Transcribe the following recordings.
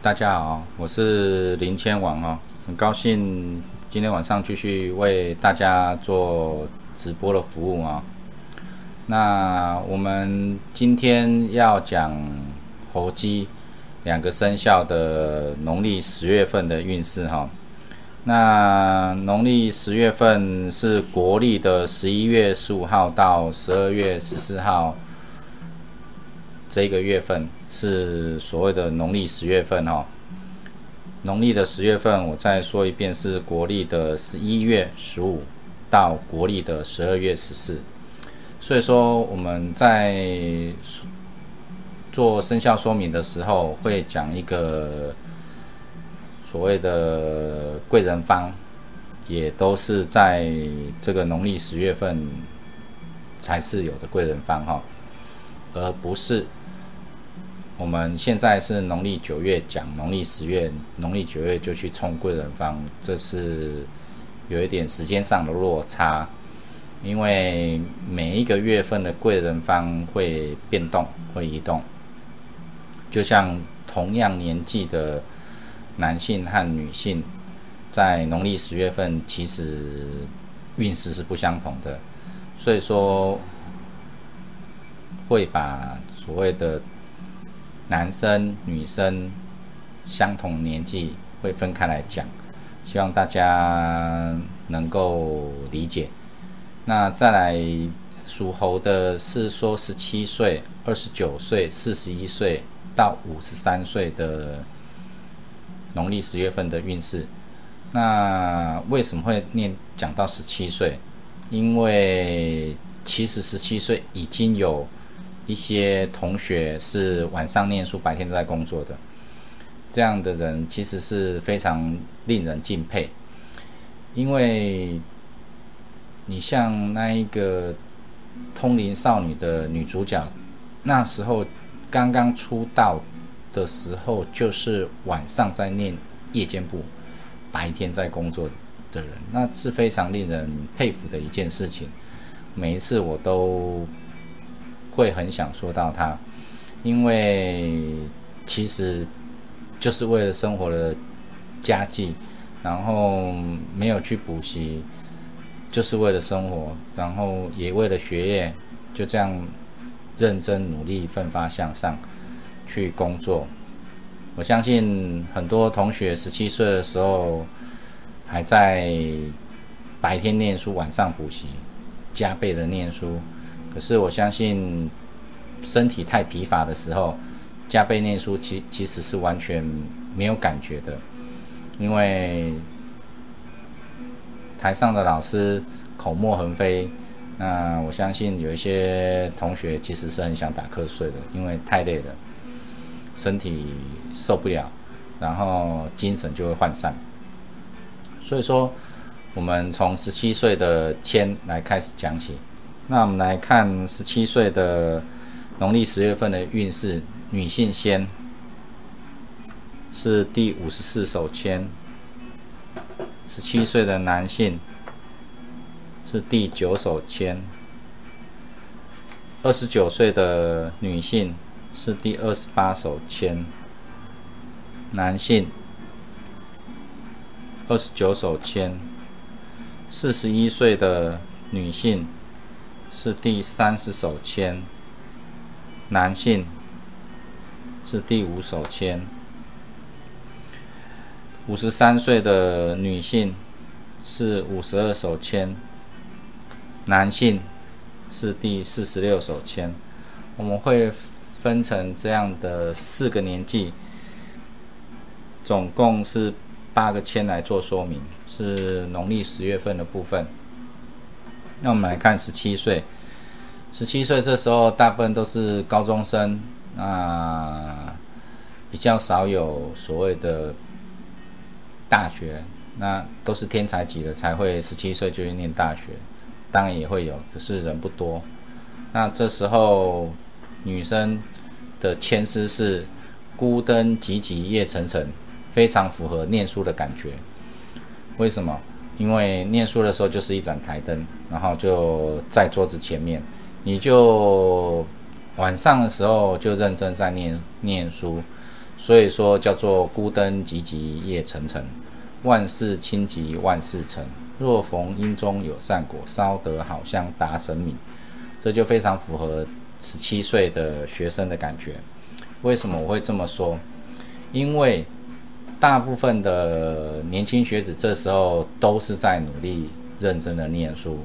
大家好，我是林千王哦，很高兴今天晚上继续为大家做直播的服务啊。那我们今天要讲猴鸡两个生肖的农历十月份的运势哈。那农历十月份是国历的十一月十五号到十二月十四号，这个月份是所谓的农历十月份哈。农历的十月份，我再说一遍，是国历的十一月十五到国历的十二月十四。所以说我们在做生肖说明的时候，会讲一个所谓的贵人方，也都是在这个农历十月份才是有的贵人方哈，而不是我们现在是农历九月讲农历十月，农历九月就去冲贵人方，这是有一点时间上的落差。因为每一个月份的贵人方会变动，会移动，就像同样年纪的男性和女性，在农历十月份其实运势是不相同的，所以说会把所谓的男生、女生相同年纪会分开来讲，希望大家能够理解。那再来属猴的是说十七岁、二十九岁、四十一岁到五十三岁的农历十月份的运势。那为什么会念讲到十七岁？因为其实十七岁已经有一些同学是晚上念书，白天都在工作的，这样的人其实是非常令人敬佩，因为。你像那一个通灵少女的女主角，那时候刚刚出道的时候，就是晚上在念夜间部，白天在工作的人，那是非常令人佩服的一件事情。每一次我都会很想说到他，因为其实就是为了生活的家计，然后没有去补习。就是为了生活，然后也为了学业，就这样认真努力、奋发向上去工作。我相信很多同学十七岁的时候还在白天念书，晚上补习，加倍的念书。可是我相信身体太疲乏的时候，加倍念书其其实是完全没有感觉的，因为。台上的老师口沫横飞，那我相信有一些同学其实是很想打瞌睡的，因为太累了，身体受不了，然后精神就会涣散。所以说，我们从十七岁的签来开始讲起。那我们来看十七岁的农历十月份的运势，女性先是第五十四手签。十七岁的男性是第九手签，二十九岁的女性是第二十八手签，男性二十九手签，四十一岁的女性是第三十手签，男性是第五手签。五十三岁的女性是五十二手签，男性是第四十六手签。我们会分成这样的四个年纪，总共是八个签来做说明，是农历十月份的部分。那我们来看十七岁，十七岁这时候大部分都是高中生，那比较少有所谓的。大学那都是天才级的才会十七岁就去念大学，当然也会有，可是人不多。那这时候女生的签诗是孤灯寂寂夜沉沉，非常符合念书的感觉。为什么？因为念书的时候就是一盏台灯，然后就在桌子前面，你就晚上的时候就认真在念念书。所以说叫做孤灯寂寂夜沉沉，万事清急万事成。若逢阴中有善果，烧得好香达神明。这就非常符合十七岁的学生的感觉。为什么我会这么说？因为大部分的年轻学子这时候都是在努力、认真的念书。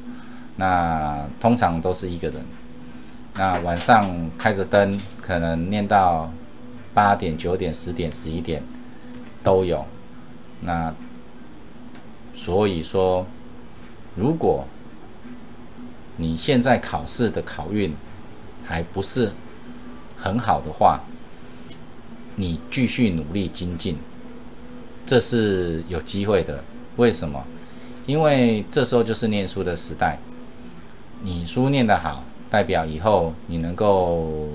那通常都是一个人。那晚上开着灯，可能念到八点、九点、十点、十一点都有。那所以说，如果你现在考试的考运还不是很好的话，你继续努力精进，这是有机会的。为什么？因为这时候就是念书的时代。你书念得好，代表以后你能够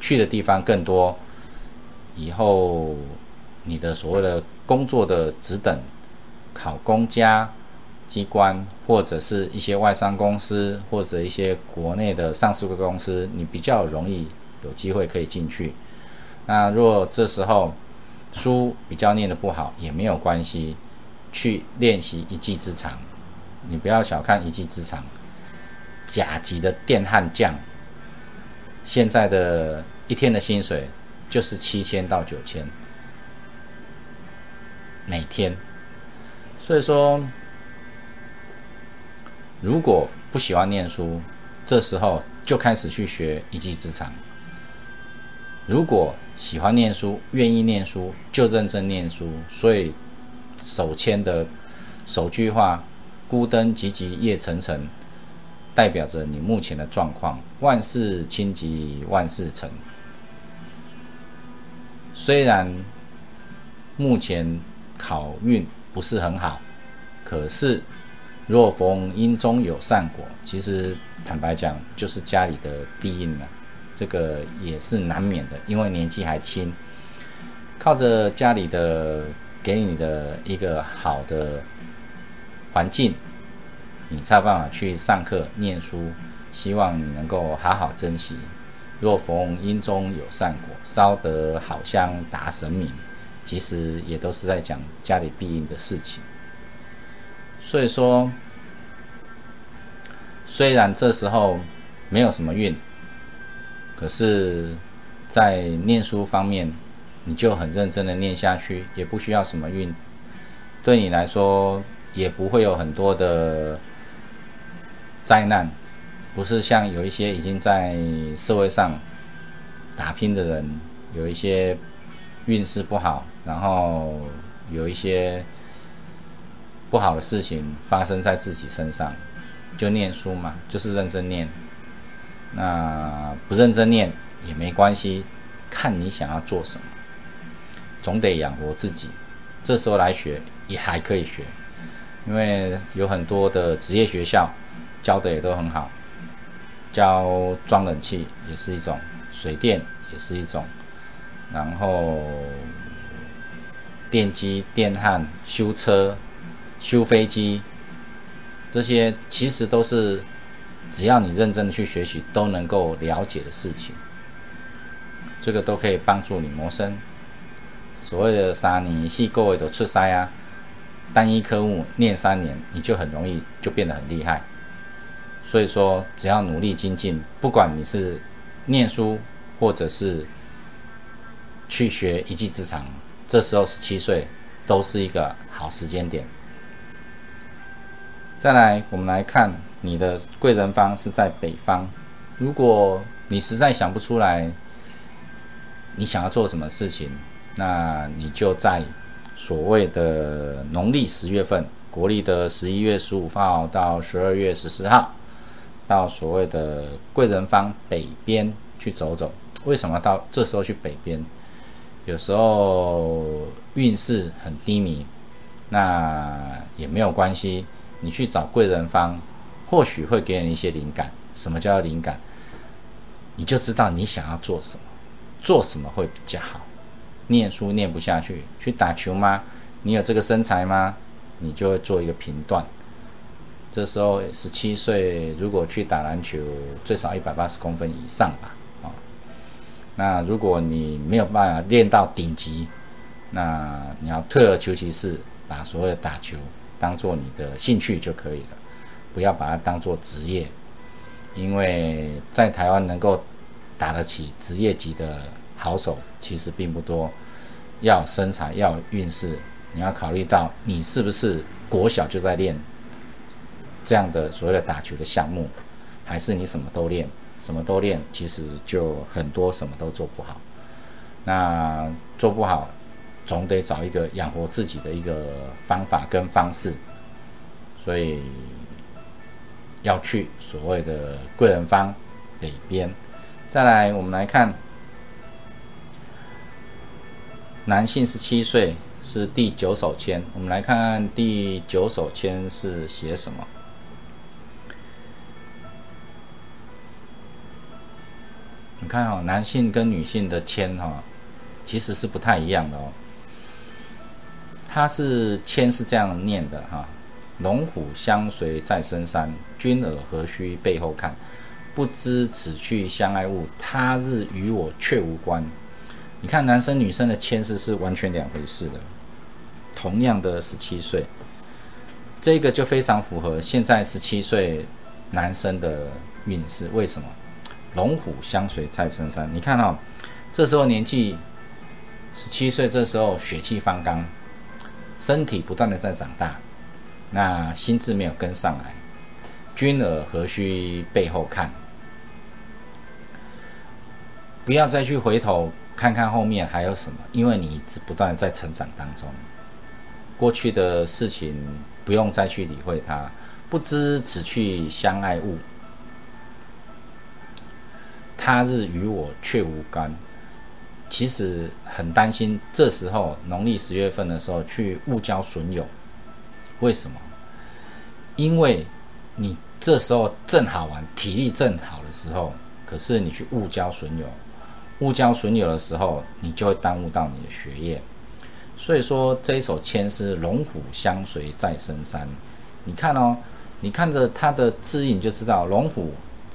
去的地方更多，以后你的所谓的工作的职等，考公家机关或者是一些外商公司或者一些国内的上市的公司，你比较容易有机会可以进去。那若这时候书比较念的不好也没有关系，去练习一技之长，你不要小看一技之长。甲级的电焊匠，现在的一天的薪水就是七千到九千，每天。所以说，如果不喜欢念书，这时候就开始去学一技之长；如果喜欢念书、愿意念书，就认真念书。所以，手签的首句话：“孤灯寂寂夜沉沉。”代表着你目前的状况，万事清吉万事成。虽然目前考运不是很好，可是若逢阴中有善果，其实坦白讲就是家里的庇应了，这个也是难免的，因为年纪还轻，靠着家里的给你的一个好的环境。你才有办法去上课念书，希望你能够好好珍惜。若逢阴中有善果，烧得好香达神明，其实也都是在讲家里必应的事情。所以说，虽然这时候没有什么运，可是，在念书方面，你就很认真的念下去，也不需要什么运，对你来说也不会有很多的。灾难不是像有一些已经在社会上打拼的人，有一些运势不好，然后有一些不好的事情发生在自己身上，就念书嘛，就是认真念。那不认真念也没关系，看你想要做什么，总得养活自己。这时候来学也还可以学，因为有很多的职业学校。教的也都很好，教装冷气也是一种，水电也是一种，然后电机、电焊、修车、修飞机，这些其实都是只要你认真的去学习，都能够了解的事情。这个都可以帮助你谋生。所谓的三年系各位都出塞啊，单一科目念三年，你就很容易就变得很厉害。所以说，只要努力精进，不管你是念书，或者是去学一技之长，这时候十七岁都是一个好时间点。再来，我们来看你的贵人方是在北方。如果你实在想不出来你想要做什么事情，那你就在所谓的农历十月份，国历的十一月十五号到十二月十四号。到所谓的贵人方北边去走走，为什么到这时候去北边？有时候运势很低迷，那也没有关系。你去找贵人方，或许会给你一些灵感。什么叫灵感？你就知道你想要做什么，做什么会比较好。念书念不下去，去打球吗？你有这个身材吗？你就会做一个评断。这时候十七岁，如果去打篮球，最少一百八十公分以上吧，啊，那如果你没有办法练到顶级，那你要退而求其次，把所有的打球当做你的兴趣就可以了，不要把它当做职业。因为在台湾能够打得起职业级的好手，其实并不多。要身材，要运势，你要考虑到你是不是国小就在练这样的所谓的打球的项目，还是你什么都练，什么都练，其实就很多什么都做不好。那做不好，总得找一个养活自己的一个方法跟方式，所以要去所谓的贵人方北边。再来，我们来看。男性十七岁是第九手签，我们来看看第九手签是写什么。你看哦，男性跟女性的签哈，其实是不太一样的哦。它是签是这样念的哈：龙虎相随在深山，君尔何须背后看？不知此去相爱物，他日与我却无关。你看，男生女生的签诗是完全两回事的。同样的十七岁，这个就非常符合现在十七岁男生的运势。为什么？龙虎相随在深山。你看哦，这时候年纪十七岁，这时候血气方刚，身体不断的在长大，那心智没有跟上来。君尔何须背后看？不要再去回头。看看后面还有什么，因为你一直不断在成长当中，过去的事情不用再去理会它。不知此去相爱物，他日与我却无干。其实很担心，这时候农历十月份的时候去误交损友，为什么？因为你这时候正好玩，体力正好的时候，可是你去误交损友。误交损友的时候，你就会耽误到你的学业。所以说这一首签是龙虎相随在深山。你看哦，你看着它的字印就知道，龙虎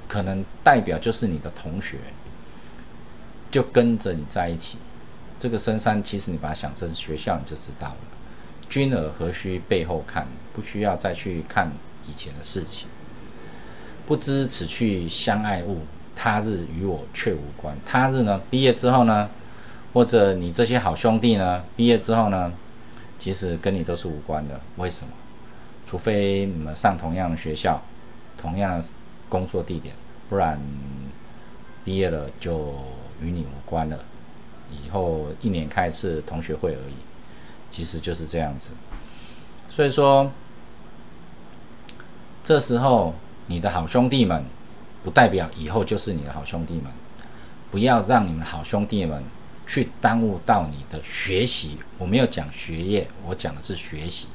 可能代表就是你的同学，就跟着你在一起。这个深山其实你把它想成学校，你就知道了。君尔何须背后看？不需要再去看以前的事情。不知此去相爱物。他日与我却无关。他日呢？毕业之后呢？或者你这些好兄弟呢？毕业之后呢？其实跟你都是无关的。为什么？除非你们上同样的学校，同样的工作地点，不然毕业了就与你无关了。以后一年开一次同学会而已。其实就是这样子。所以说，这时候你的好兄弟们。不代表以后就是你的好兄弟们，不要让你们好兄弟们去耽误到你的学习。我没有讲学业，我讲的是学习。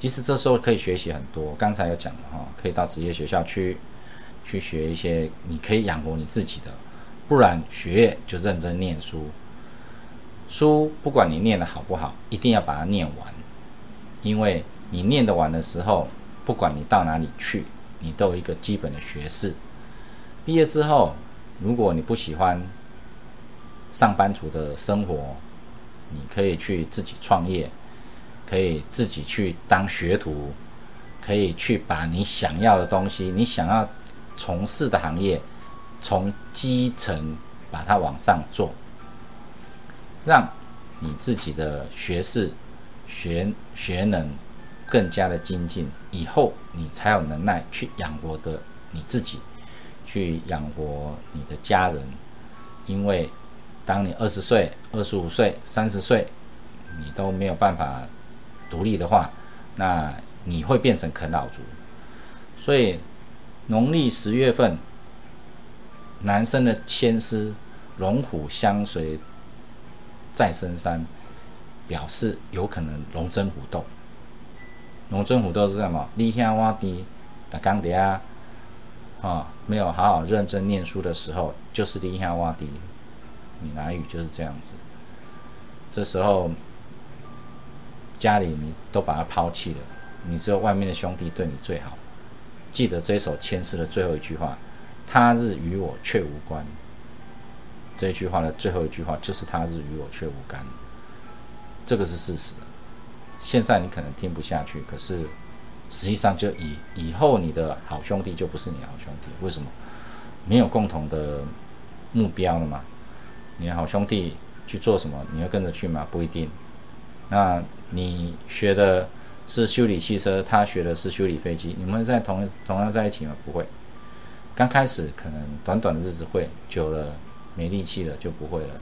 其实这时候可以学习很多，刚才有讲了哈，可以到职业学校去去学一些你可以养活你自己的。不然学业就认真念书，书不管你念的好不好，一定要把它念完，因为你念得完的时候，不管你到哪里去，你都有一个基本的学识。毕业之后，如果你不喜欢上班族的生活，你可以去自己创业，可以自己去当学徒，可以去把你想要的东西、你想要从事的行业，从基层把它往上做，让你自己的学识、学学能更加的精进，以后你才有能耐去养活的你自己。去养活你的家人，因为当你二十岁、二十五岁、三十岁，你都没有办法独立的话，那你会变成啃老族。所以农历十月份，男生的牵丝龙虎相随在深山，表示有可能龙争虎斗。龙争虎斗是干嘛？你乡挖地打钢铁啊！啊，没有好好认真念书的时候，就是你乡洼地。闽南语就是这样子。这时候家里你都把他抛弃了，你只有外面的兄弟对你最好。记得这首签诗的最后一句话：“他日与我却无关。”这句话的最后一句话就是“他日与我却无干”，这个是事实。现在你可能听不下去，可是实际上就以以后你的好兄弟就不是你好兄弟，为什么？没有共同的目标了嘛？你好兄弟去做什么，你会跟着去吗？不一定。那你学的是修理汽车，他学的是修理飞机，你们在同同样在一起吗？不会。刚开始可能短短的日子会，久了没力气了就不会了。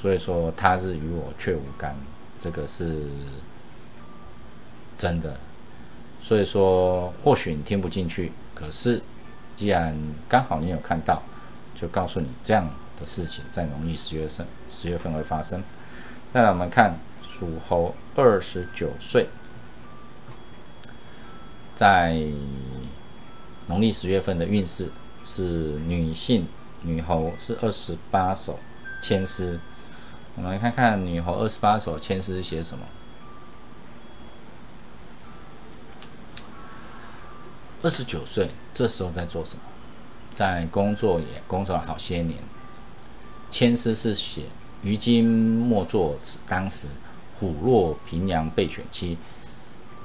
所以说他日与我却无干，这个是真的。所以说或许你听不进去，可是既然刚好你有看到，就告诉你这样的事情在农历十月份十月份会发生。再来我们看属猴二十九岁，在。农历十月份的运势是女性女猴是二十八首签诗，我们来看看女猴二十八首签诗写什么。二十九岁这时候在做什么？在工作也工作了好些年。签诗是写于今莫作此当时，虎落平阳被犬欺，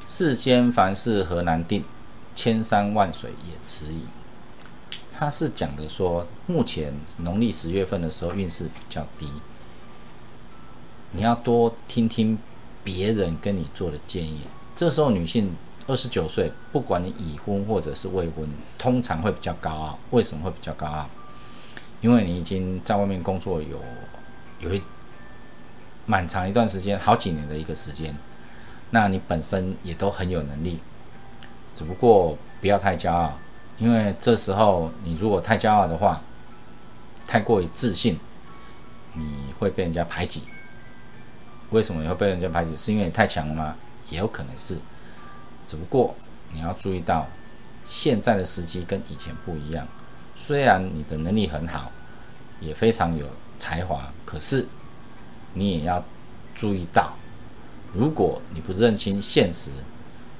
世间凡事何难定。千山万水也迟矣。他是讲的说，目前农历十月份的时候运势比较低，你要多听听别人跟你做的建议。这时候女性二十九岁，不管你已婚或者是未婚，通常会比较高傲。为什么会比较高傲？因为你已经在外面工作有有一蛮长一段时间，好几年的一个时间，那你本身也都很有能力。只不过不要太骄傲，因为这时候你如果太骄傲的话，太过于自信，你会被人家排挤。为什么会被人家排挤？是因为你太强了吗？也有可能是。只不过你要注意到，现在的时机跟以前不一样。虽然你的能力很好，也非常有才华，可是你也要注意到，如果你不认清现实，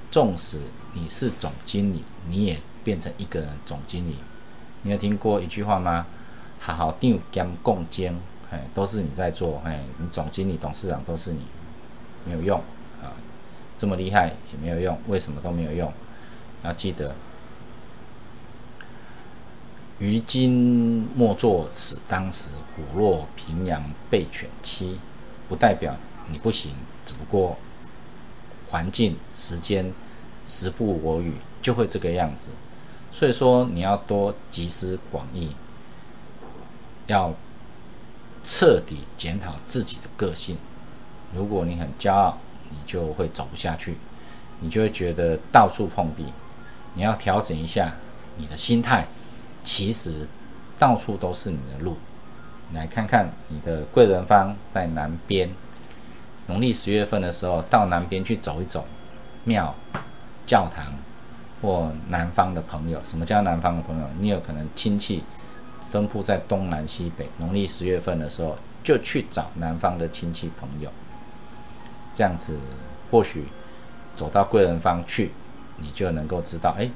纵使你是总经理，你也变成一个人总经理。你有听过一句话吗？好好定兼共兼，哎，都是你在做，哎，你总经理、董事长都是你，没有用啊，这么厉害也没有用，为什么都没有用？要记得，于今莫作此当时，虎落平阳被犬欺，不代表你不行，只不过环境、时间。时不我与，就会这个样子。所以说，你要多集思广益，要彻底检讨自己的个性。如果你很骄傲，你就会走不下去，你就会觉得到处碰壁。你要调整一下你的心态，其实到处都是你的路。来看看你的贵人方在南边，农历十月份的时候到南边去走一走，庙。教堂或南方的朋友，什么叫南方的朋友？你有可能亲戚分布在东南西北。农历十月份的时候，就去找南方的亲戚朋友，这样子或许走到贵人方去，你就能够知道，哎，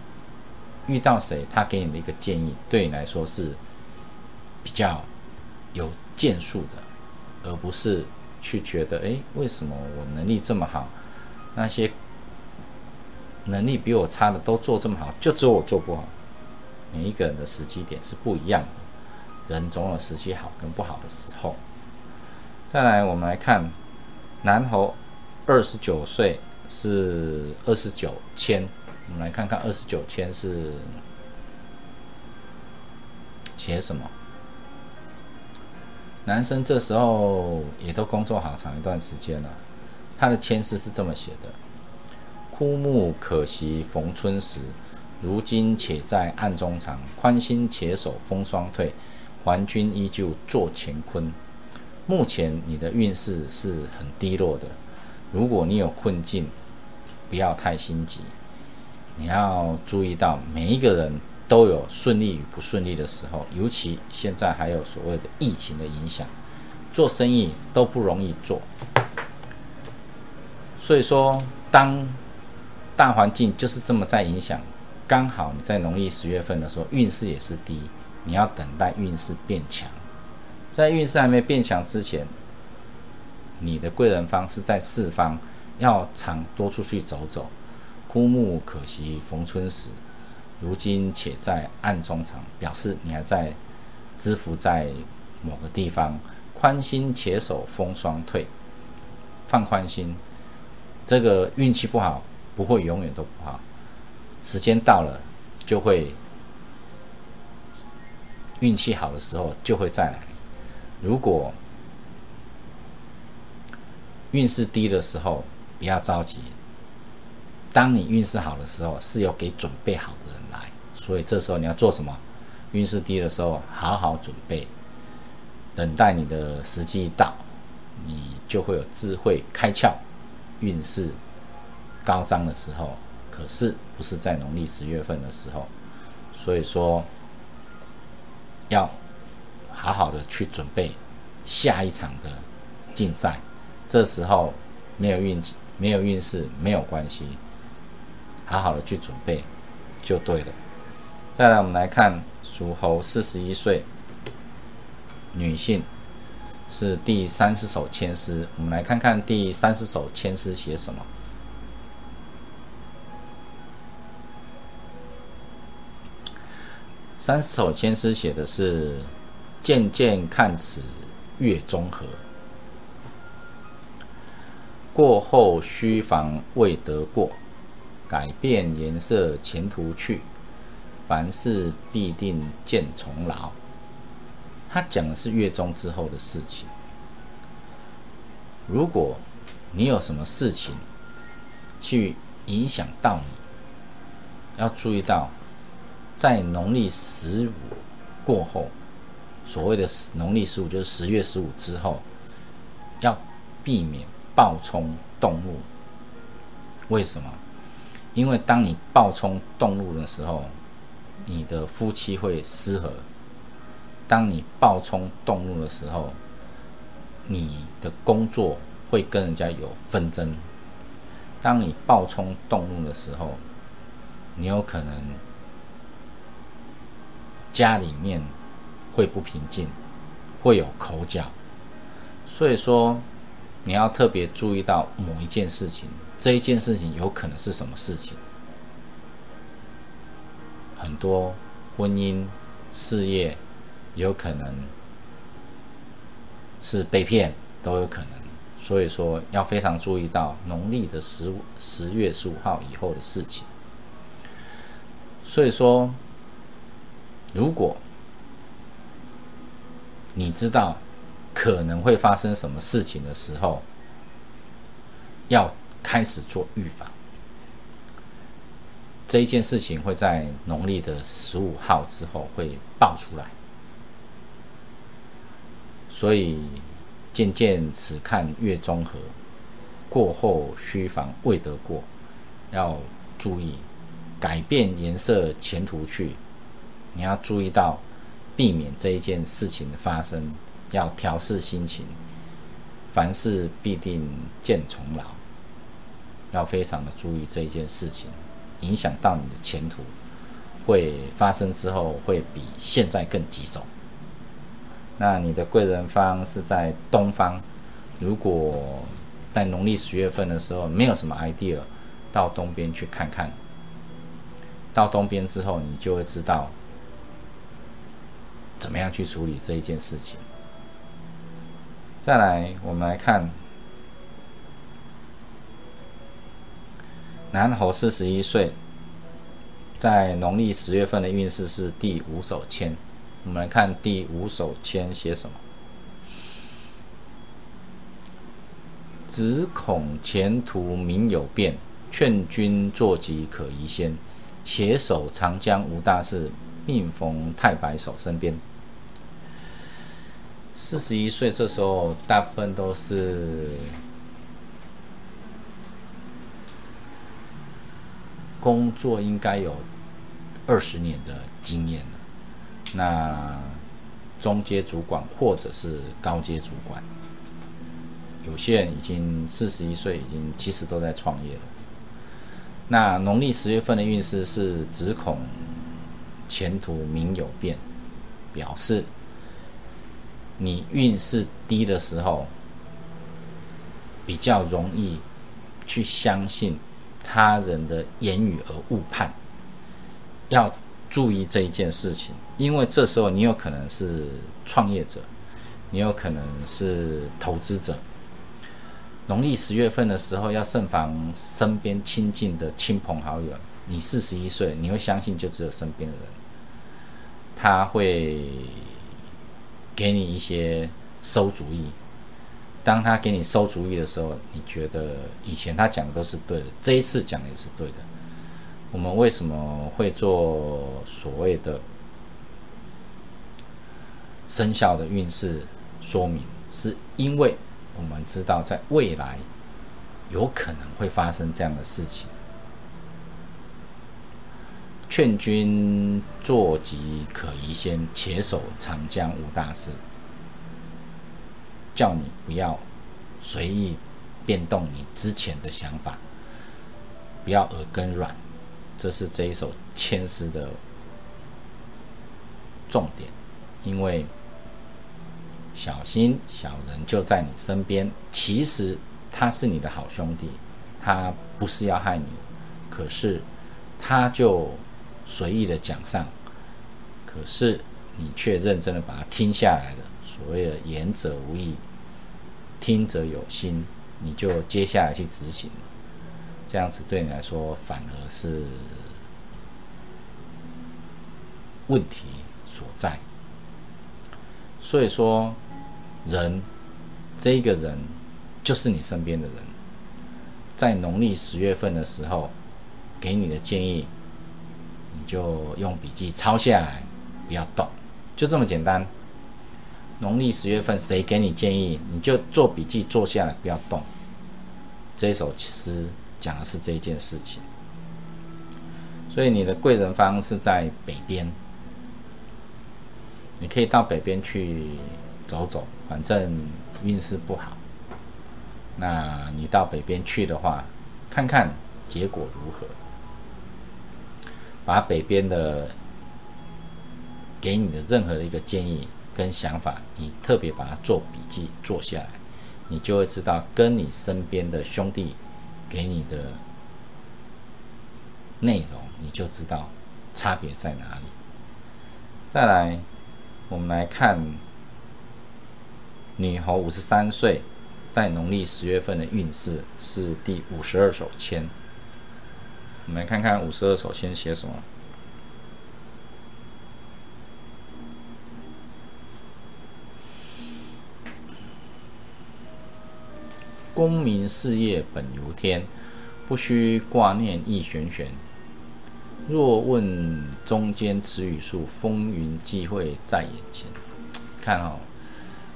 遇到谁，他给你的一个建议，对你来说是比较有建树的，而不是去觉得，哎，为什么我能力这么好，那些。能力比我差的都做这么好，就只有我做不好。每一个人的时机点是不一样的，人总有时机好跟不好的时候。再来，我们来看南侯二十九岁是二十九签，我们来看看二十九签是写什么。男生这时候也都工作好长一段时间了，他的签诗是这么写的。枯木可惜逢春时，如今且在暗中藏。宽心且守风霜退，还君依旧做乾坤。目前你的运势是很低落的，如果你有困境，不要太心急。你要注意到，每一个人都有顺利与不顺利的时候，尤其现在还有所谓的疫情的影响，做生意都不容易做。所以说，当大环境就是这么在影响，刚好你在农历十月份的时候运势也是低，你要等待运势变强，在运势还没变强之前，你的贵人方是在四方，要常多出去走走。枯木可惜逢春时，如今且在暗中藏，表示你还在知福在某个地方。宽心且守风霜退，放宽心，这个运气不好不会永远都不好，时间到了就会运气好的时候就会再来。如果运势低的时候不要着急，当你运势好的时候是有给准备好的人来，所以这时候你要做什么？运势低的时候好好准备。等待你的时机一到，你就会有智慧开窍，运势高涨的时候。可是不是在农历十月份的时候，所以说要好好的去准备下一场的竞赛。这时候没有运气、没有运势没有关系，好好的去准备就对了。再来，我们来看属猴，四十一岁。女性是第三十首签诗，我们来看看第三十首签诗写什么。三十首签诗写的是“渐渐看此月中和，过后须防未得过，改变颜色前途去，凡事必定见重劳。”他讲的是月中之后的事情。如果你有什么事情去影响到你，要注意到，在农历十五过后，所谓的农历十五就是十月十五之后，要避免暴冲动怒。为什么？因为当你暴冲动怒的时候，你的夫妻会失和。当你暴冲动怒的时候，你的工作会跟人家有纷争。当你暴冲动怒的时候，你有可能家里面会不平静，会有口角。所以说，你要特别注意到某一件事情，这一件事情有可能是什么事情？很多婚姻、事业。有可能是被骗，都有可能，所以说要非常注意到农历的十五十月十五号以后的事情。所以说，如果你知道可能会发生什么事情的时候，要开始做预防。这一件事情会在农历的十五号之后会爆出来。所以，渐渐只看月中和，过后须防未得过，要注意改变颜色前途去。你要注意到，避免这一件事情的发生，要调试心情。凡事必定见重劳，要非常的注意这一件事情，影响到你的前途，会发生之后会比现在更棘手。那你的贵人方是在东方，如果在农历十月份的时候没有什么 idea，到东边去看看。到东边之后，你就会知道怎么样去处理这一件事情。再来，我们来看南侯四十一岁，在农历十月份的运势是第五手签。我们来看第五手签写什么？只恐前途明有变，劝君坐骑可移先。且守长江无大事，命逢太白守身边。四十一岁这时候，大部分都是工作应该有二十年的经验了。那中阶主管或者是高阶主管，有些人已经四十一岁，已经其实都在创业了。那农历十月份的运势是只恐前途明有变，表示你运势低的时候，比较容易去相信他人的言语而误判，要注意这一件事情，因为这时候你有可能是创业者，你有可能是投资者。农历十月份的时候，要慎防身边亲近的亲朋好友。你四十一岁，你会相信就只有身边的人，他会给你一些馊主意。当他给你馊主意的时候，你觉得以前他讲的都是对的，这一次讲的也是对的。我们为什么会做所谓的生肖的运势说明？是因为我们知道在未来有可能会发生这样的事情。劝君坐骑可移先，且守长江无大事。叫你不要随意变动你之前的想法，不要耳根软，这是这一首千诗的重点。因为小心小人就在你身边，其实他是你的好兄弟，他不是要害你，可是他就随意的讲上，可是你却认真的把它听下来了。所谓的言者无意，听者有心，你就接下来去执行了。这样子对你来说反而是问题所在。所以说，人这个人就是你身边的人，在农历十月份的时候给你的建议，你就用笔记抄下来，不要动，就这么简单。农历十月份，谁给你建议，你就做笔记做下来，不要动。这首诗讲的是这件事情，所以你的贵人方是在北边，你可以到北边去走走，反正运势不好。那你到北边去的话，看看结果如何，把北边的给你的任何的一个建议。跟想法，你特别把它做笔记做下来，你就会知道跟你身边的兄弟给你的内容，你就知道差别在哪里。再来，我们来看女猴五十三岁，在农历十月份的运势是第五十二手签。我们来看看五十二首，先写什么。功名事业本由天，不须挂念意悬悬。若问中间词语数，风云际会在眼前。看哦，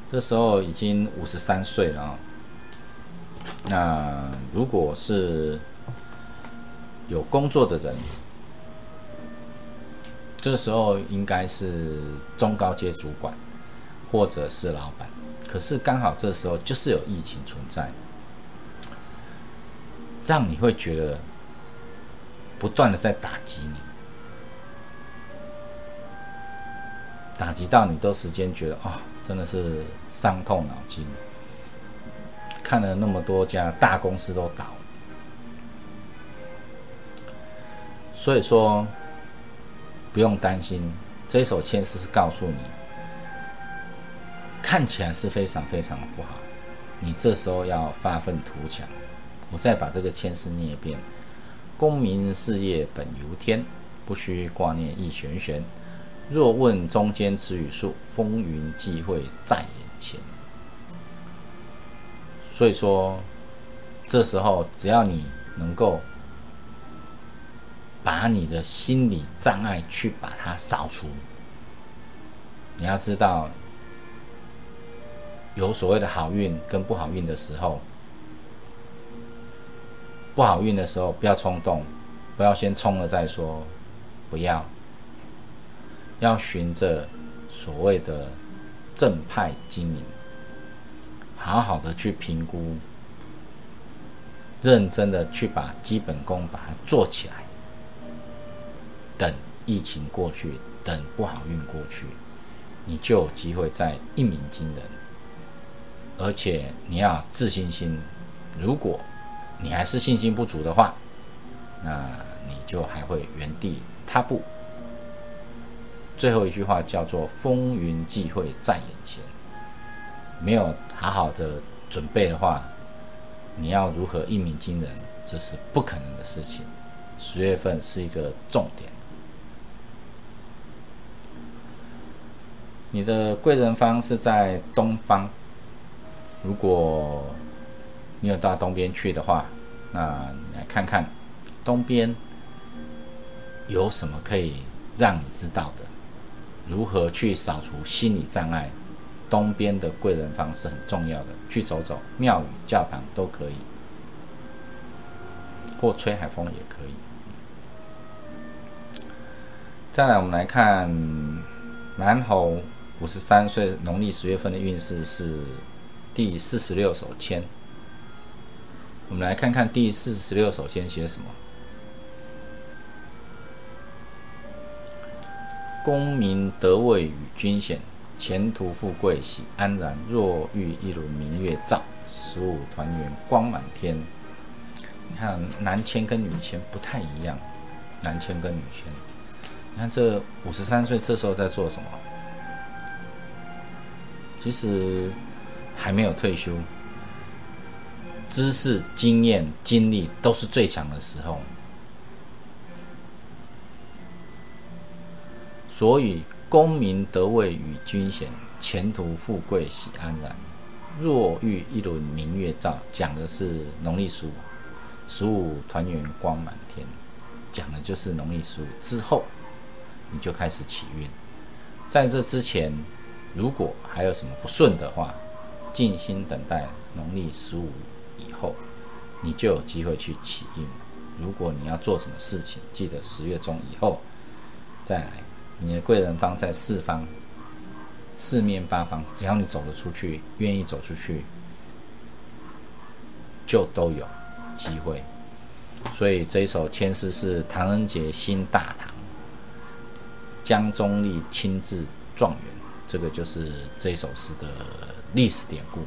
这时候已经五十三岁了。那如果是有工作的人，这时候应该是中高阶主管或者是老板。可是刚好这时候就是有疫情存在。让你会觉得不断的在打击你，打击到你都时间觉得啊，真的是伤透脑筋。看了那么多家大公司都倒，所以说不用担心。这首签诗是告诉你，看起来是非常非常不好，你这时候要发愤图强。我再把这个千诗念一遍：功名事业本由天，不须挂念意悬悬。若问中间词语数，风云际会在眼前。所以说，这时候只要你能够把你的心理障碍去把它扫除，你要知道，有所谓的好运跟不好运的时候。不好运的时候，不要冲动，不要先冲了再说，不要，要循着所谓的正派经营，好好的去评估，认真的去把基本功把它做起来，等疫情过去，等不好运过去，你就有机会再一鸣惊人。而且你要自信心，如果你还是信心不足的话，那你就还会原地踏步。最后一句话叫做“风云际会在眼前”，没有好好的准备的话，你要如何一鸣惊人，这是不可能的事情。十月份是一个重点。你的贵人方是在东方，如果你有到东边去的话，那你来看看东边有什么可以让你知道的。如何去扫除心理障碍？东边的贵人方是很重要的，去走走庙宇、教堂都可以，或吹海风也可以。再来，我们来看南猴五十三岁农历十月份的运势是第四十六手签。我们来看看第四十六手签写什么。功名得位与君显，前途富贵喜安然。若遇一轮明月照，十五团圆光满天。你看男签跟女签不太一样，男签跟女签。你看这五十三岁这时候在做什么？其实还没有退休，知识、经验、经历都是最强的时候。所以，功名得位与军衔，前途富贵喜安然。若遇一轮明月照，讲的是农历十五，十五团圆光满天，讲的就是农历十五之后，你就开始起运。在这之前，如果还有什么不顺的话，静心等待农历十五以后，你就有机会去起运。如果你要做什么事情，记得十月中以后再来。你的贵人方在四方，四面八方，只要你走得出去，愿意走出去，就都有机会。所以这一首签诗是唐人杰新大唐，江中立亲自状元，这个就是这首诗的历史典故。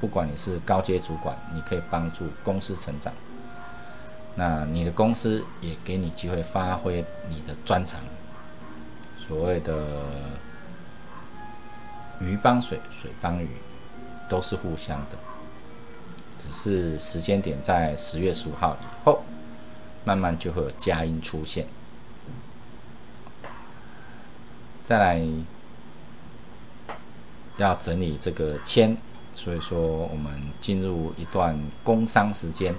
不管你是高阶主管，你可以帮助公司成长，那你的公司也给你机会发挥你的专长。所谓的鱼帮水，水帮鱼，都是互相的，只是时间点在十月十五号以后，慢慢就会有佳音出现。再来要整理这个签，所以说我们进入一段工商时间。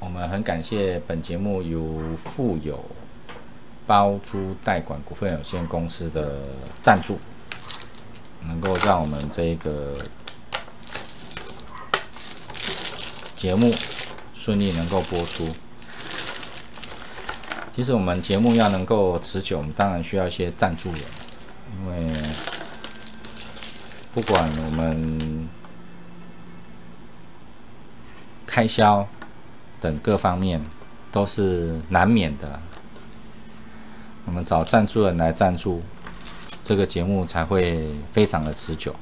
我们很感谢本节目由富有。包租代管股份有限公司的赞助，能够让我们这个节目顺利能够播出。其实我们节目要能够持久，我们当然需要一些赞助人，因为不管我们开销等各方面都是难免的。我们找赞助人来赞助，这个节目才会非常的持久。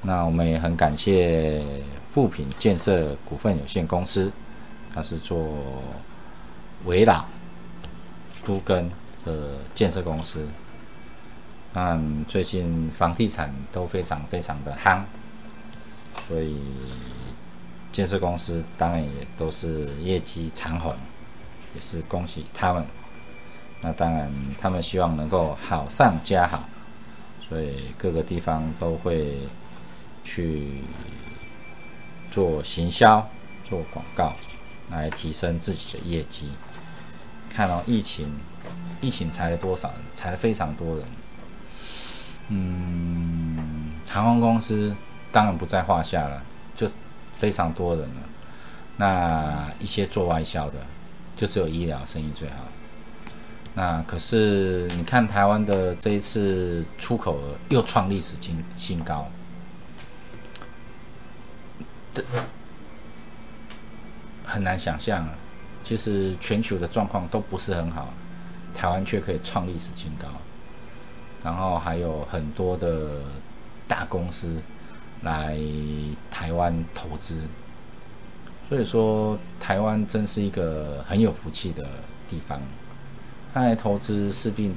那我们也很感谢富品建设股份有限公司，它是做围绕都根的建设公司。那最近房地产都非常非常的夯，所以建设公司当然也都是业绩长虹，也是恭喜他们。那当然，他们希望能够好上加好，所以各个地方都会去做行销、做广告，来提升自己的业绩。看到疫情，疫情裁了多少人？裁了非常多人。嗯，航空公司当然不在话下了，就非常多人了。那一些做外销的，就只有医疗生意最好。那可是你看台湾的这一次出口额又创历史新新高，很难想象啊，其实全球的状况都不是很好。台湾却可以创历史新高，然后还有很多的大公司来台湾投资，所以说台湾真是一个很有福气的地方。他来投资势必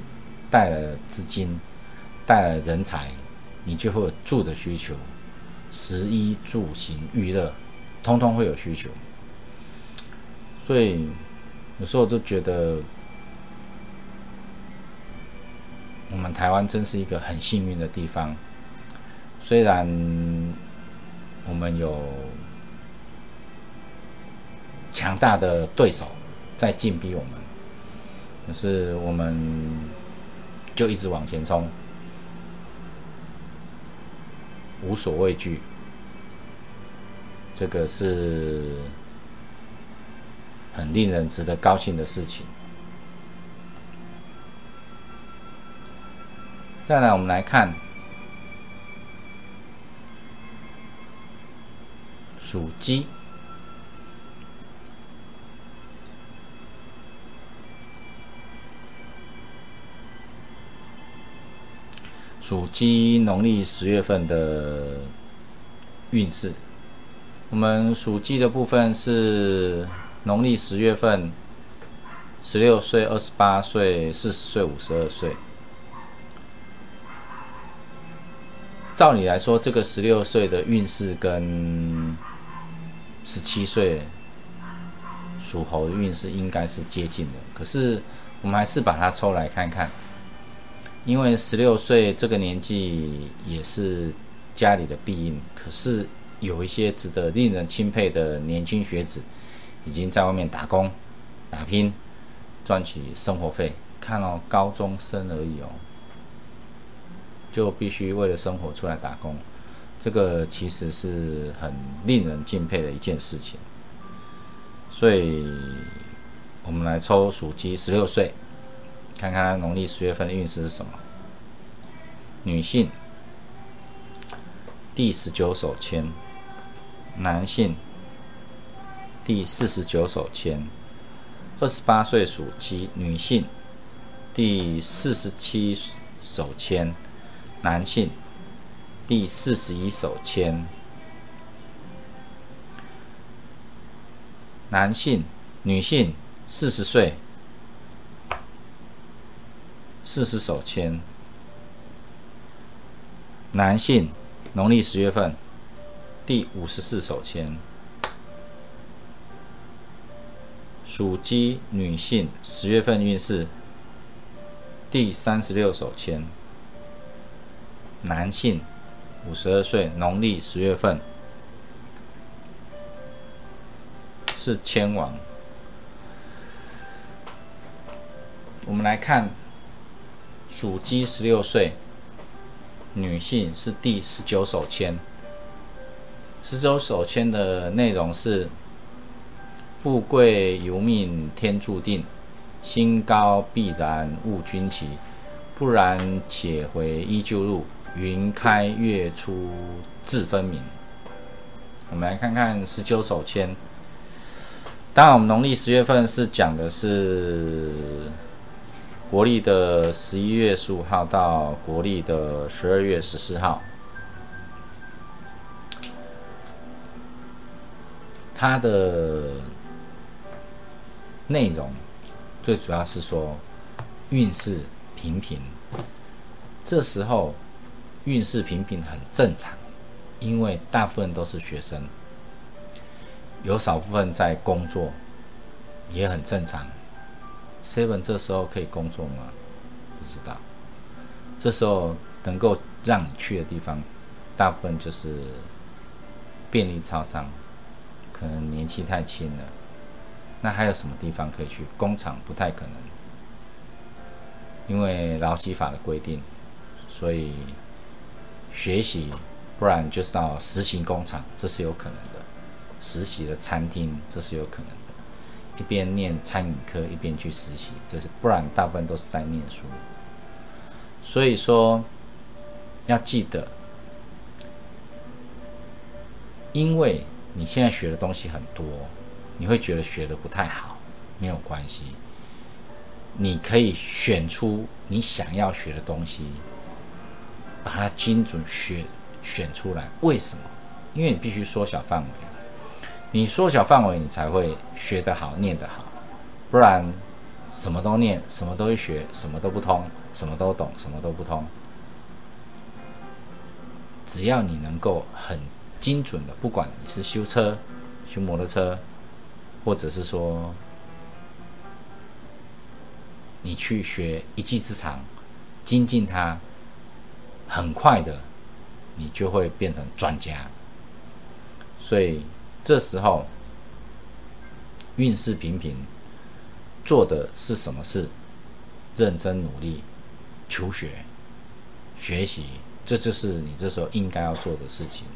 带来资金，带来人才，你就会有住的需求，食衣住行娱乐，通通会有需求。所以有时候都觉得，我们台湾真是一个很幸运的地方。虽然我们有强大的对手在进逼我们。可是我们就一直往前冲，无所畏惧，这个是很令人值得高兴的事情。再来，我们来看属鸡。属鸡农历十月份的运势，我们属鸡的部分是农历十月份，十六岁、二十八岁、四十岁、五十二岁。照理来说，这个十六岁的运势跟十七岁属猴的运势应该是接近的，可是我们还是把它抽来看看。因为十六岁这个年纪也是家里的庇应，可是有一些值得令人钦佩的年轻学子，已经在外面打工、打拼，赚取生活费。看哦，高中生而已哦，就必须为了生活出来打工，这个其实是很令人敬佩的一件事情。所以，我们来抽属鸡十六岁。看看农历十月份的运势是什么？女性第十九手签，男性第四十九手签。二十八岁属鸡，女性第四十七手签，男性第四十一手签。男性、女性四十岁。四十手签，男性，农历十月份，第五十四手签，属鸡女性十月份运势，第三十六手签，男性，五十二岁，农历十月份，是签王。我们来看。属鸡，十六岁，女性是第十九手签。十九手签的内容是：富贵由命天注定，心高必然误君期，不然且回依旧路，云开月出自分明。我们来看看十九首签。当然，我们农历十月份是讲的是。国历的十一月十五号到国历的十二月十四号，它的内容最主要是说运势平平。这时候运势平平很正常，因为大部分都是学生，有少部分在工作，也很正常。seven 这时候可以工作吗？不知道。这时候能够让你去的地方，大部分就是便利超商，可能年纪太轻了。那还有什么地方可以去？工厂不太可能，因为劳基法的规定。所以学习，不然就是到实习工厂，这是有可能的。实习的餐厅，这是有可能的。一边念餐饮科，一边去实习，这是不然，大部分都是在念书。所以说，要记得，因为你现在学的东西很多，你会觉得学的不太好，没有关系。你可以选出你想要学的东西，把它精准学选出来。为什么？因为你必须缩小范围，你缩小范围，你才会学得好、念得好。不然，什么都念，什么都会学，什么都不通，什么都懂，什么都不通。只要你能够很精准的，不管你是修车、修摩托车，或者是说你去学一技之长，精进它，很快的，你就会变成专家。所以这时候运势平平，做的是什么事？认真努力，求学、学习。这就是你这时候应该要做的事情。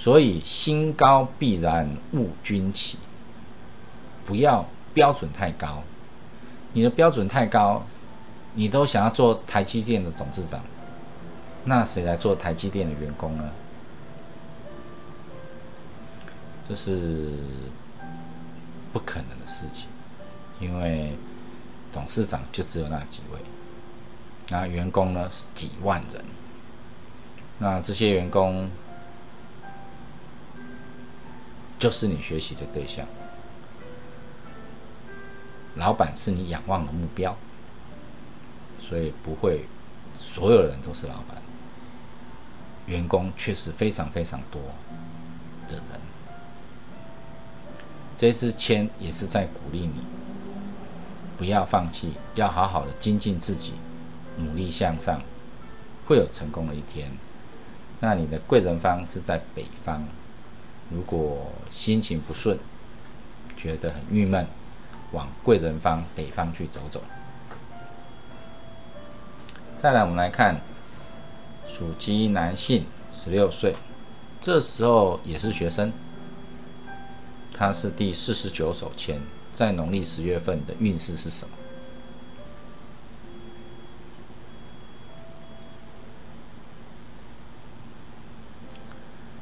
所以心高必然误君起，不要标准太高。你的标准太高，你都想要做台积电的董事长，那谁来做台积电的员工呢？这是不可能的事情，因为董事长就只有那几位。那员工呢是几万人，那这些员工就是你学习的对象，老板是你仰望的目标，所以不会所有人都是老板，员工确实非常非常多的人，这支签也是在鼓励你，不要放弃，要好好的精进自己。努力向上，会有成功的一天。那你的贵人方是在北方，如果心情不顺，觉得很郁闷，往贵人方北方去走走。再来，我们来看属鸡男性，十六岁，这时候也是学生，他是第四十九手签，在农历十月份的运势是什么？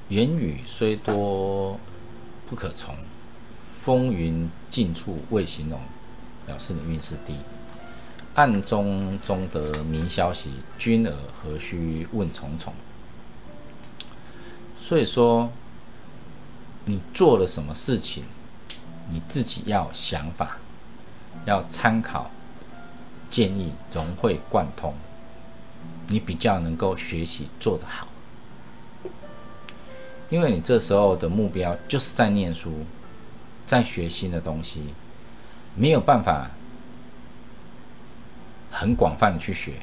言语虽多不可从，风云尽处未形容，表示你运势低。暗中中得明消息，君尔何须问重重？所以说，你做了什么事情，你自己要想法，要参考建议，融会贯通，你比较能够学习做得好。因为你这时候的目标就是在念书，在学新的东西，没有办法很广泛的去学，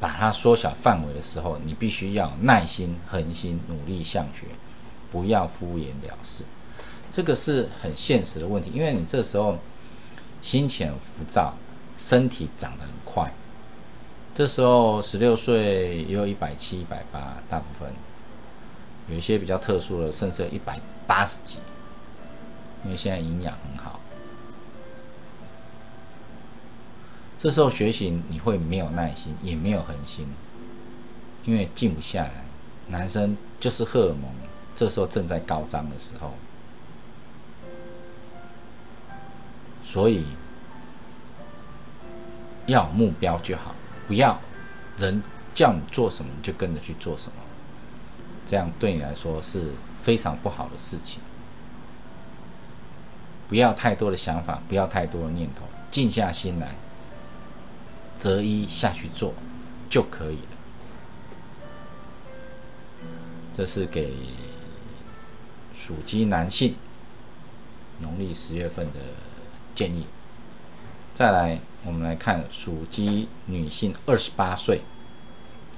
把它缩小范围的时候，你必须要耐心、恒心、努力向学，不要敷衍了事。这个是很现实的问题，因为你这时候心情浮躁，身体长得很快，这时候十六岁也有一百七、一百八，大部分。有一些比较特殊的，甚至一百八十几，因为现在营养很好。这时候学习你会没有耐心，也没有恒心，因为静不下来。男生就是荷尔蒙，这时候正在高涨的时候，所以要目标就好，不要人叫你做什么你就跟着去做什么。这样对你来说是非常不好的事情。不要太多的想法，不要太多的念头，静下心来，择一下去做就可以了。这是给属鸡男性农历十月份的建议。再来，我们来看属鸡女性二十八岁，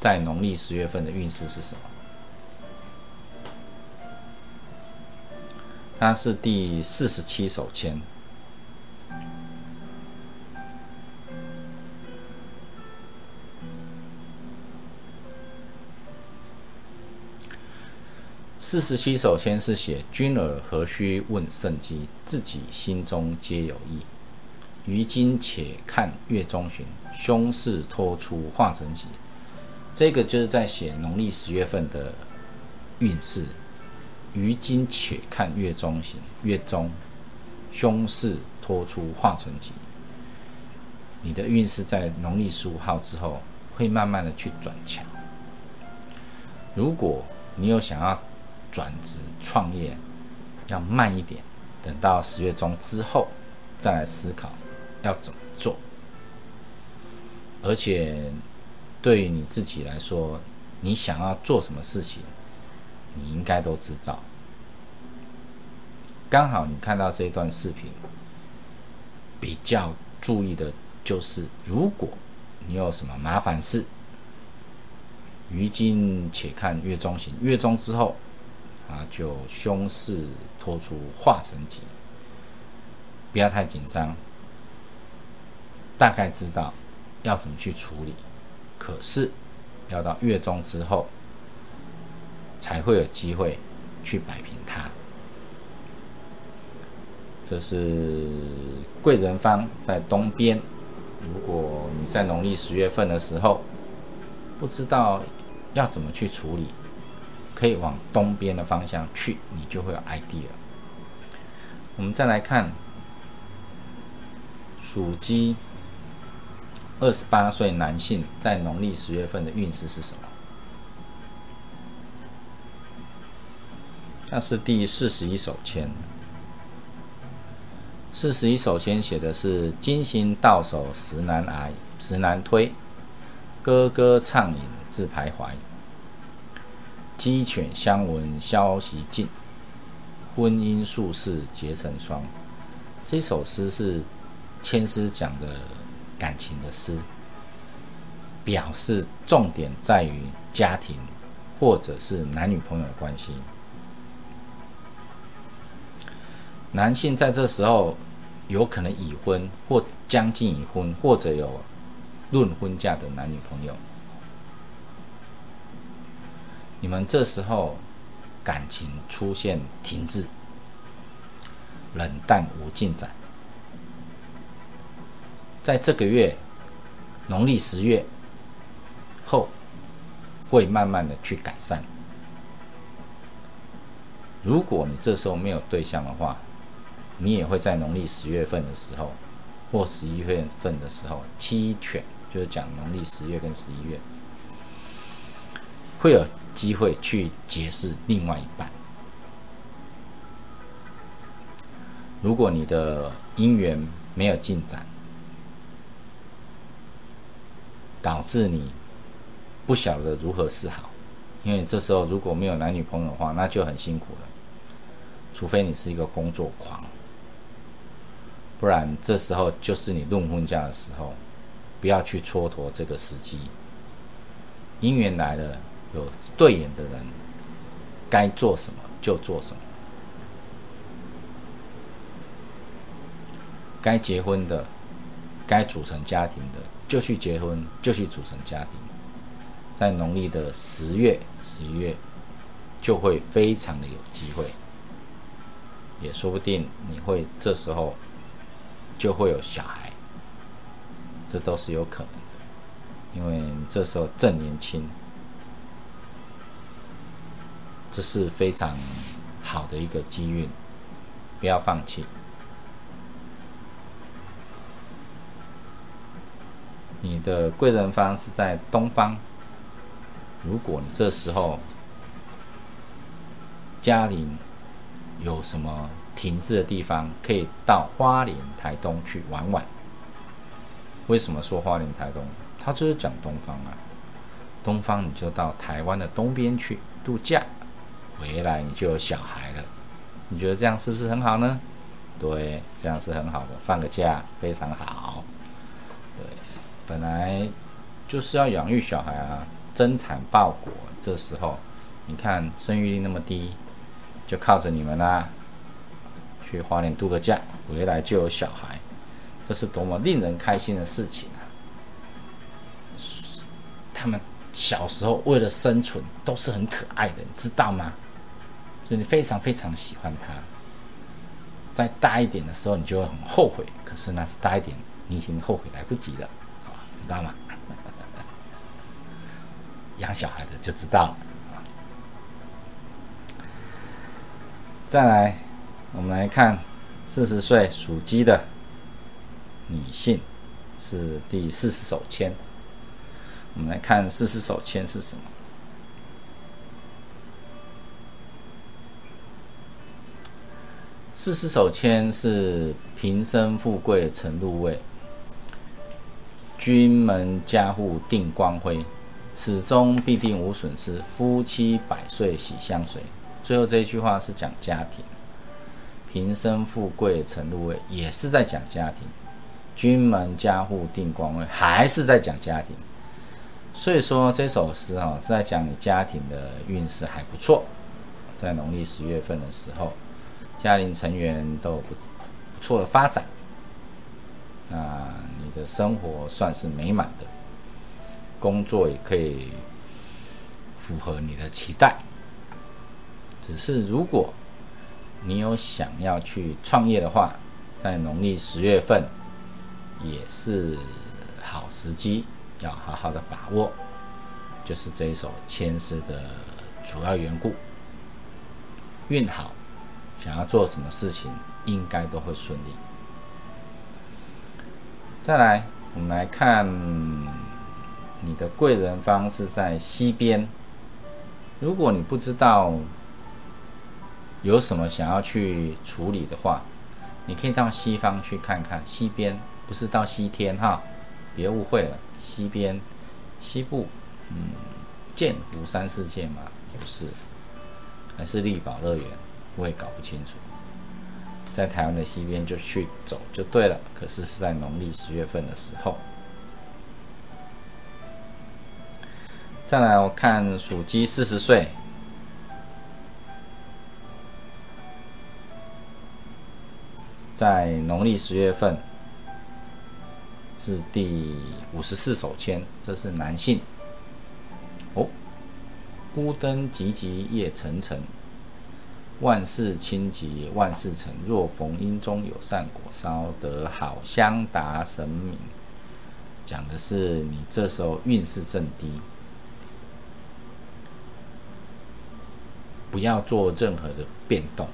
在农历十月份的运势是什么？它是第四十七手签，四十七手签是写“君尔何须问圣机，自己心中皆有意。于今且看月中旬，凶事托出化成喜。”这个就是在写农历十月份的运势。于今且看月中行，月中凶事脱出化成吉。你的运势在农历十五号之后会慢慢的去转强。如果你有想要转职创业，要慢一点，等到十月中之后再来思考要怎么做。而且对于你自己来说，你想要做什么事情，你应该都知道。刚好你看到这段视频，比较注意的就是，如果你有什么麻烦事，于今且看月中行，月中之后，啊，就凶势拖出化成吉，不要太紧张，大概知道要怎么去处理。可是要到月中之后，才会有机会去摆平它。这是贵人方在东边。如果你在农历十月份的时候不知道要怎么去处理，可以往东边的方向去，你就会有 idea。我们再来看属鸡二十八岁男性在农历十月份的运势是什么？那是第四十一首签。四十一首先写的是“金星到手时难挨，时难推，歌歌畅饮自徘徊，鸡犬相闻消息尽，婚姻术士结成双。”这首诗是千诗讲的感情的诗，表示重点在于家庭或者是男女朋友的关系。男性在这时候。有可能已婚或将近已婚，或者有论婚嫁的男女朋友，你们这时候感情出现停滞、冷淡无进展，在这个月农历十月后会慢慢的去改善。如果你这时候没有对象的话，你也会在农历十月份的时候，或十一月份的时候，期犬就是讲农历十月跟十一月，会有机会去结识另外一半。如果你的姻缘没有进展，导致你不晓得如何是好，因为这时候如果没有男女朋友的话，那就很辛苦了。除非你是一个工作狂。不然，这时候就是你论婚嫁的时候，不要去蹉跎这个时机。姻缘来了，有对眼的人，该做什么就做什么。该结婚的，该组成家庭的，就去结婚，就去组成家庭。在农历的十月、十一月，就会非常的有机会，也说不定你会这时候。就会有小孩，这都是有可能的，因为这时候正年轻，这是非常好的一个机运，不要放弃。你的贵人方是在东方，如果你这时候家里有什么？停滞的地方可以到花莲、台东去玩玩。为什么说花莲、台东？它就是讲东方啊。东方你就到台湾的东边去度假，回来你就有小孩了。你觉得这样是不是很好呢？对，这样是很好的，放个假非常好。对，本来就是要养育小孩啊，增产报国。这时候你看生育率那么低，就靠着你们啦。去花莲度个假，回来就有小孩，这是多么令人开心的事情啊！他们小时候为了生存都是很可爱的，你知道吗？所以你非常非常喜欢他。再大一点的时候，你就会很后悔。可是那是大一点，你已经后悔来不及了，知道吗？养小孩的就知道了。再来。我们来看四十岁属鸡的女性，是第四十手签。我们来看四十手签是什么？四十手签是平生富贵成入位，君门家户定光辉，始终必定无损失，夫妻百岁喜相随。最后这一句话是讲家庭，平生富贵成入位，也是在讲家庭。君门家户定光位，还是在讲家庭。所以说这首诗啊是在讲你家庭的运势还不错，在农历十月份的时候。家庭成员都不不错的发展，那你的生活算是美满的，工作也可以符合你的期待。只是如果你有想要去创业的话，在农历十月份也是好时机，要好好的把握。就是这一首签诗的主要缘故，运好。想要做什么事情，应该都会顺利。再来，我们来看你的贵人方是在西边。如果你不知道有什么想要去处理的话，你可以到西方去看看。西边不是到西天哈，别误会了。西边，西部，嗯，剑湖山世界嘛，不是，还是力宝乐园。我也搞不清楚，在台湾的西边就去走就对了。可是是在农历十月份的时候。再来，我看属鸡四十岁，在农历十月份是第五十四手签，这是男性。哦，孤灯急急夜沉沉。万事清急，万事成。若逢阴中有善果，烧得好香达神明。讲的是你这时候运势正低，不要做任何的变动。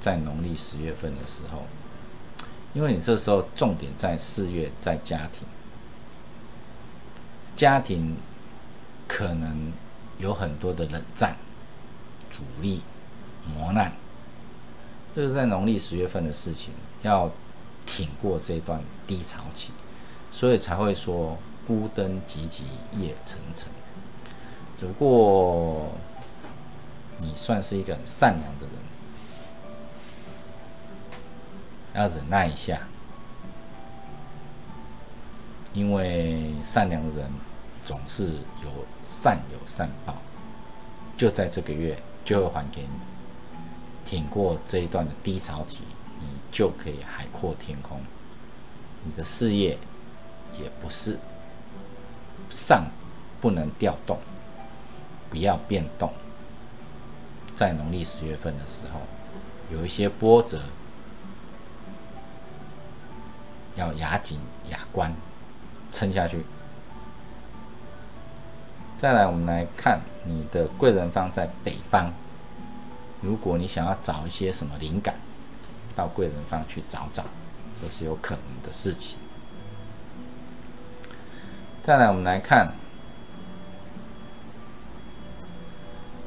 在农历十月份的时候，因为你这时候重点在四月，在家庭，家庭可能有很多的冷战、阻力。磨难，这是在农历十月份的事情，要挺过这段低潮期，所以才会说孤灯寂寂夜沉沉。只不过你算是一个很善良的人，要忍耐一下，因为善良的人总是有善有善报，就在这个月就会还给你。挺过这一段的低潮期，你就可以海阔天空。你的事业也不是上不能调动，不要变动。在农历十月份的时候，有一些波折，要牙紧牙关，撑下去。再来，我们来看你的贵人方在北方。如果你想要找一些什么灵感，到贵人方去找找，都是有可能的事情。再来，我们来看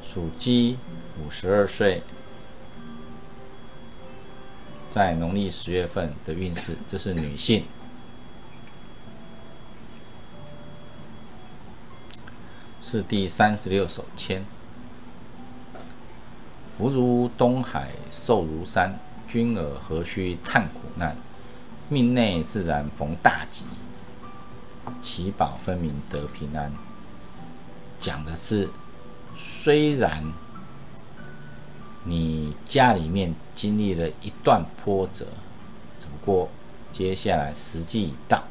属鸡五十二岁，在农历十月份的运势，这是女性，是第三十六首签。福如东海，寿如山。君尔何须叹苦难？命内自然逢大吉，祈保分明得平安。讲的是，虽然你家里面经历了一段波折，只不过接下来时机已到。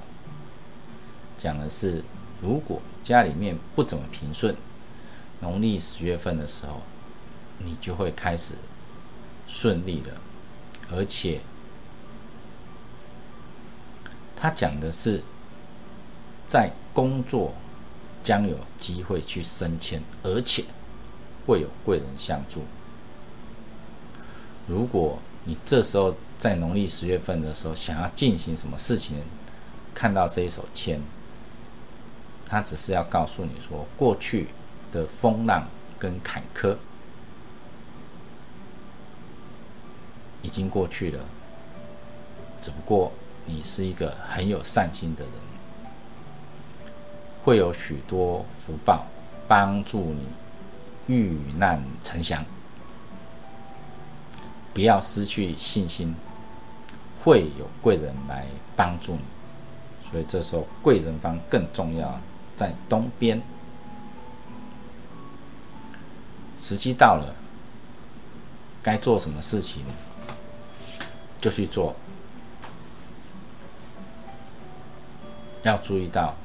讲的是，如果家里面不怎么平顺，农历十月份的时候。你就会开始顺利了，而且他讲的是在工作将有机会去升迁，而且会有贵人相助。如果你这时候在农历十月份的时候想要进行什么事情，看到这一手签，它只是要告诉你说，过去的风浪跟坎坷已经过去了，只不过你是一个很有善心的人，会有许多福报帮助你遇难成祥。不要失去信心，会有贵人来帮助你。所以这时候贵人方更重要，在东边。时机到了，该做什么事情就去做。要注意到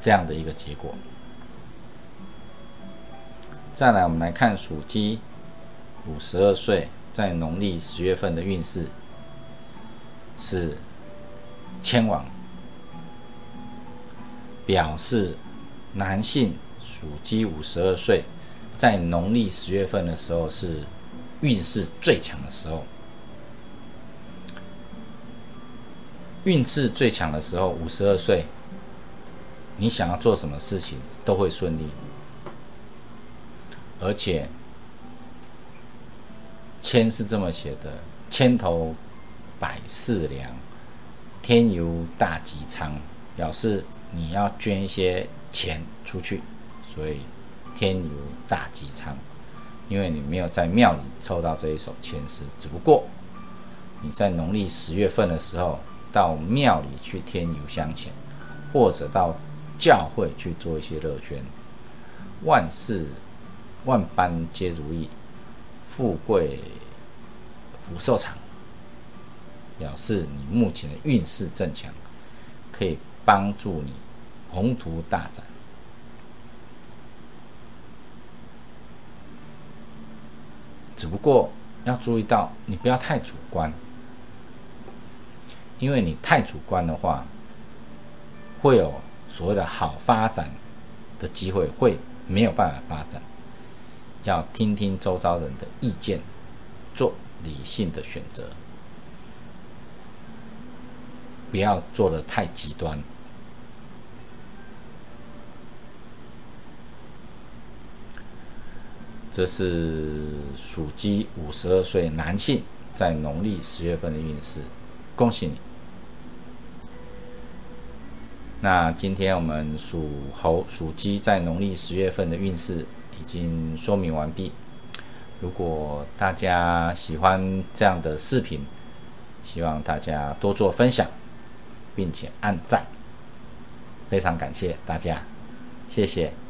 这样的一个结果。再来，我们来看属鸡。五十二岁，在农历十月份的运势是迁王，表示男性属鸡五十二岁，在农历十月份的时候是运势最强的时候。运势最强的时候，五十二岁，你想要做什么事情都会顺利，而且。签是这么写的：千头百事良，天游大吉仓，表示你要捐一些钱出去，所以天游大吉仓。因为你没有在庙里抽到这一手签诗，只不过你在农历十月份的时候到庙里去添油香钱，或者到教会去做一些乐捐，万事万般皆如意。富贵福寿长，表示你目前的运势正强，可以帮助你宏图大展。只不过要注意到，你不要太主观，因为你太主观的话，会有所谓的好发展的机会，会没有办法发展。要听听周遭人的意见，做理性的选择，不要做的太极端。这是属鸡五十二岁男性在农历十月份的运势，恭喜你。那今天我们属猴、属鸡在农历十月份的运势。已经说明完毕。如果大家喜欢这样的视频，希望大家多做分享，并且按赞。非常感谢大家，谢谢。